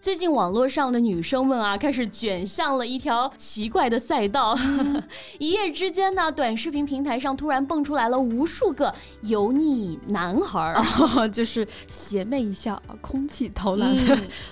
最近网络上的女生们啊，开始卷向了一条奇怪的赛道。一夜之间呢，短视频平台上突然蹦出来了无数个油腻男孩儿，就是邪魅一笑，空气投篮。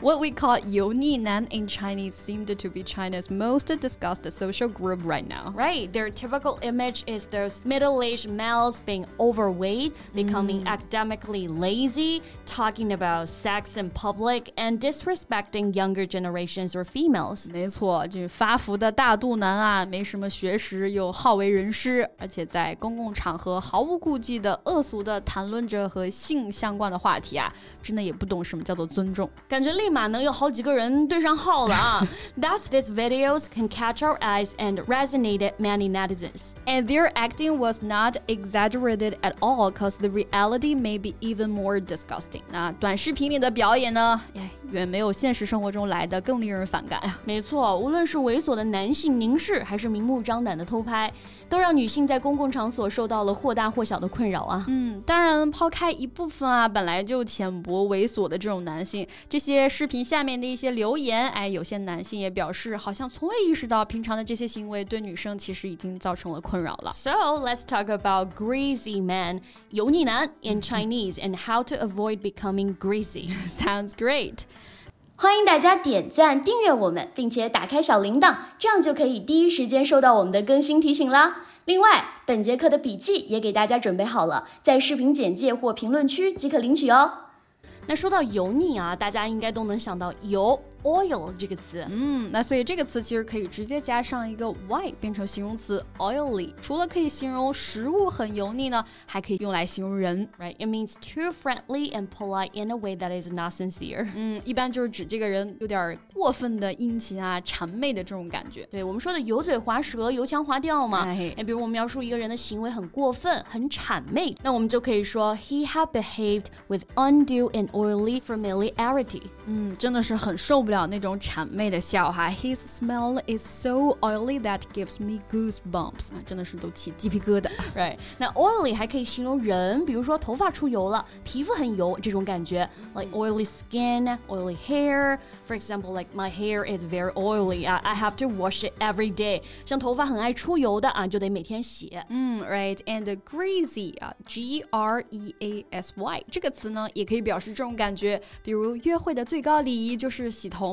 What we call 油腻男 in Chinese seemed to be China's most discussed social group right now. Right, their typical image is those middle-aged males being overweight, becoming academically lazy, talking about sex in public, and disrespect affecting younger generations or females. 没错，就是发福的大肚腩啊，没什么学识，又好为人师，而且在公共场合毫无顾忌的恶俗的谈论着和性相关的话题啊，真的也不懂什么叫做尊重，感觉立马能有好几个人对上号了啊。Thus, these videos can catch our eyes and resonated many netizens. And their acting was not exaggerated at all, cause the reality may be even more disgusting. 那短视频里的表演呢，哎， 远没有现实生活中来的更令人反感呀。没错，无论是猥琐的男性凝视，还是明目张胆的偷拍，都让女性在公共场所受到了或大或小的困扰啊。嗯，当然，抛开一部分啊本来就浅薄猥琐的这种男性，这些视频下面的一些留言，哎，有些男性也表示，好像从未意识到平常的这些行为对女生其实已经造成了困扰了。So let's talk about greasy man，油腻男 in Chinese and how to avoid becoming greasy. Sounds great. 欢迎大家点赞、订阅我们，并且打开小铃铛，这样就可以第一时间收到我们的更新提醒啦。另外，本节课的笔记也给大家准备好了，在视频简介或评论区即可领取哦。那说到油腻啊，大家应该都能想到油。oil 这个词，嗯，那所以这个词其实可以直接加上一个 y 变成形容词 oily。除了可以形容食物很油腻呢，还可以用来形容人，right? It means too friendly and polite in a way that is not sincere。嗯，一般就是指这个人有点过分的殷勤啊、谄媚的这种感觉。对我们说的油嘴滑舌、油腔滑调嘛。哎，比如我们描述一个人的行为很过分、很谄媚，那我们就可以说 He had behaved with undue and oily familiarity。嗯，真的是很受不了。了那种谄媚的笑哈。His smell is so oily that gives me goosebumps 啊，真的是都起鸡皮疙瘩。Right，那 oily 还可以形容人，比如说头发出油了，皮肤很油这种感觉，like oily skin, oily hair. For example, like my hair is very oily. I I have to wash it every day. 像头发很爱出油的啊，就得每天洗。嗯，right and greasy 啊，G R E A S Y 这个词呢，也可以表示这种 感觉，比如约会的最高礼仪就是洗头。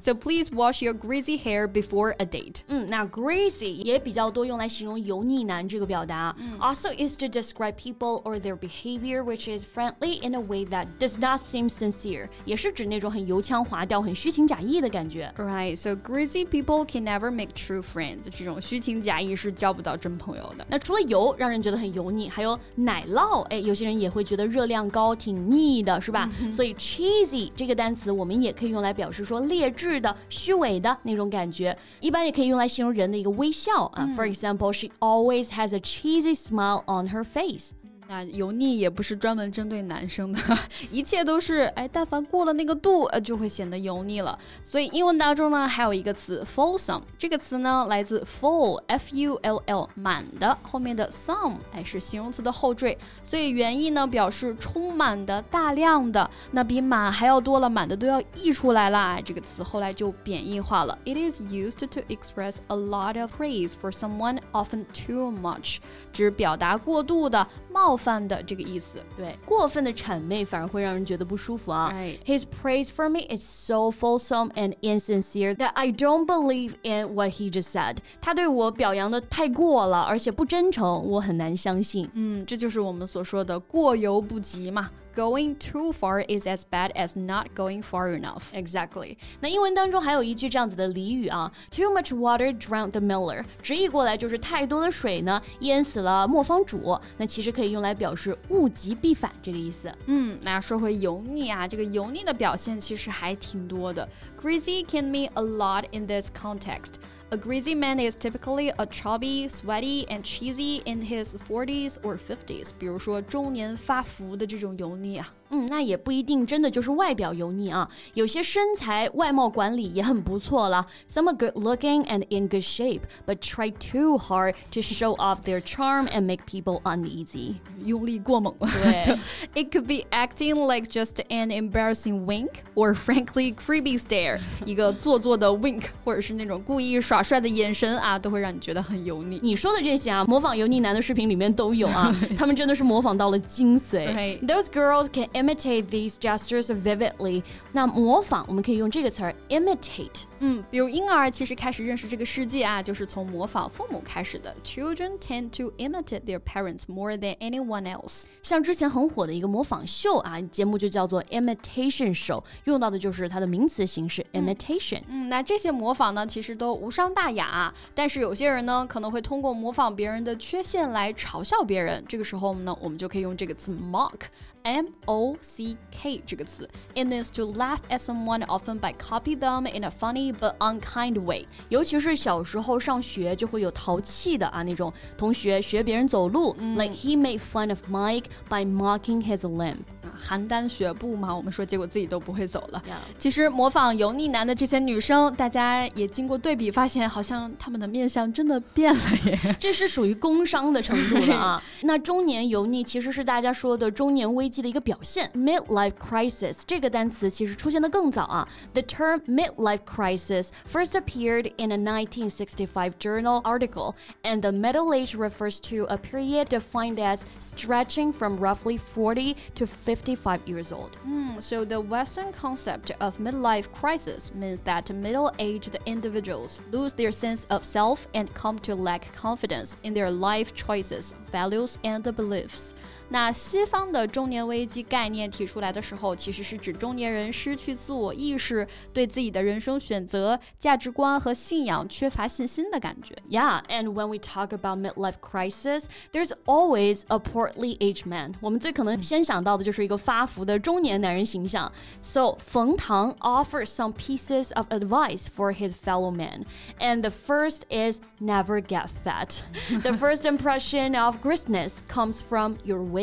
So please wash your greasy hair before a date. 嗯，那 greasy 也比较多用来形容油腻男这个表达。Also is to describe people or their behavior which is friendly in a way that does not seem sincere，也是指那种很油腔滑调、很虚情假意的感觉。Right, so greasy people can never make true friends. 这种虚情假意是交不到真朋友的。那除了油让人觉得很油腻，还有奶酪，哎，有些人也会觉得热量高、挺腻的，是吧？ 所以 cheesy 这个单词我们也可以用来表示说。劣质的、虚伪的那种感觉，一般也可以用来形容人的一个微笑啊。For example, she always has a cheesy smile on her face. 那油腻也不是专门针对男生的，一切都是哎，但凡过了那个度，呃，就会显得油腻了。所以英文当中呢，还有一个词 fulsome，这个词呢来自 full，f u l l，满的，后面的 some，哎，是形容词的后缀，所以原意呢表示充满的、大量的，那比满还要多了，满的都要溢出来啦。这个词后来就贬义化了，it is used to express a lot of praise for someone，often too much，指表达过度的冒。犯的这个意思，对，过分的谄媚反而会让人觉得不舒服啊。His praise for me is so fulsome and insincere that I don't believe in what he just said。他对我表扬的太过了，而且不真诚，我很难相信。嗯，这就是我们所说的过犹不及嘛。 Going too far is as bad as not going far enough. Exactly. 那英文当中还有一句这样子的俚语啊，Too much water drowned the miller。直译过来就是太多的水呢淹死了磨坊主。那其实可以用来表示物极必反这个意思。嗯，那说回油腻啊，这个油腻的表现其实还挺多的。 greasy can mean a lot in this context. A greasy man is typically a chubby, sweaty, and cheesy in his 40s or 50s。比如说中年发福的这种油腻啊。嗯，那也不一定真的就是外表油腻啊，有些身材外貌管理也很不错了。Some are good looking and in good shape, but try too hard to show off their charm and make people uneasy. 用力过猛。对 It could be acting like just an embarrassing wink or frankly creepy stare，一个做作的 wink，或者是那种故意耍 帅的眼神啊，都会让你觉得很油腻。你说的这些啊，模仿油腻男的视频里面都有啊，他们真的是模仿到了精髓。Right. Those girls can imitate these gestures vividly. 那模仿我们可以用这个词儿 imitate。嗯，比如婴儿其实开始认识这个世界啊，就是从模仿父母开始的。Children tend to imitate their parents more than anyone else。像之前很火的一个模仿秀啊，节目就叫做 imitation show，用到的就是它的名词形式 imitation。嗯，那这些模仿呢，其实都无伤大雅啊，但是有些人呢，可能会通过模仿别人的缺陷来嘲笑别人。这个时候呢，我们就可以用这个词 mock。M O C K 这个词，it means to laugh at someone often by copy them in a funny but unkind way。尤其是小时候上学就会有淘气的啊那种同学学别人走路、l i k e he made fun of Mike by mocking his limb。啊，邯郸学步嘛，我们说，结果自己都不会走了。其实模仿油腻男的这些女生，大家也经过对比，发现好像他们的面相真的变了耶。这是属于工伤的程度了啊。那中年油腻其实是大家说的中年危机的一个表现，midlife crisis 这个单词其实出现的更早啊。The term midlife crisis first appeared in a 1965 journal article, and the middle age refers to a period defined as stretching from roughly 40 to 55 years old. So the Western concept of midlife crisis means that middle-aged individuals lose their sense of self and come to lack confidence in their life choices, values, and beliefs. 那西方的中年危机概念提出来的时候，其实是指中年人失去自我意识，对自己的人生选择、价值观和信仰缺乏信心的感觉。 Yeah, and when we talk about midlife crisis, there's always a portly aged man. 我们最可能先想到的就是一个发福的中年男人形象。So 冯唐 offers some pieces of advice for his fellow men, and the first is never get fat. the first impression of grizzliness comes from your weight.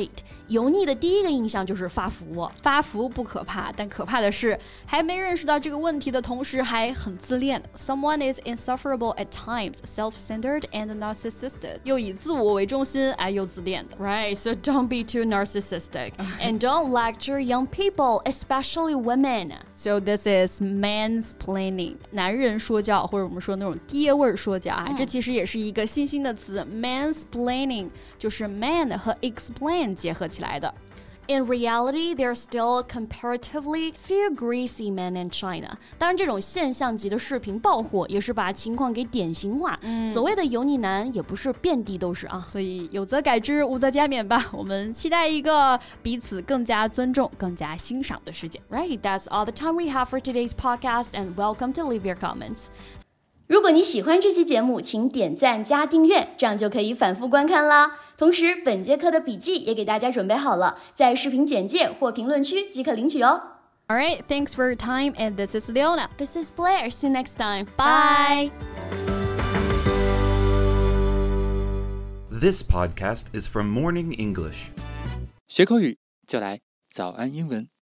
油腻的第一个印象就是发福。发福不可怕，但可怕的是还没认识到这个问题的同时还很自恋。Someone is insufferable at times, self-centered and narcissistic，又以自我为中心，哎，又自恋的。 Right, so don't be too narcissistic. and don't lecture young people, especially women. So this is mansplaining，男人说教，或者我们说那种爹味儿说教啊，这其实也是一个新兴的词，mansplaining 就是 man 和 explain 结合起来的。In reality, there are still comparatively few greasy men in China. 当然，这种现象级的视频爆火，也是把情况给典型化。所谓的油腻男，也不是遍地都是啊。所以有则改之，无则加勉吧。我们期待一个彼此更加尊重、更加欣赏的世界。 Right, that's all the time we have for today's podcast, and welcome to leave your comments. 如果你喜欢这期节目，请点赞加订阅，这样就可以反复观看啦。同时，本节课的笔记也给大家准备好了，在视频简介或评论区即可领取哦。 All right, thanks for your time, and this is Leona. This is Blair. See you next time. Bye. This podcast is from Morning English. 学口语就来早安英文。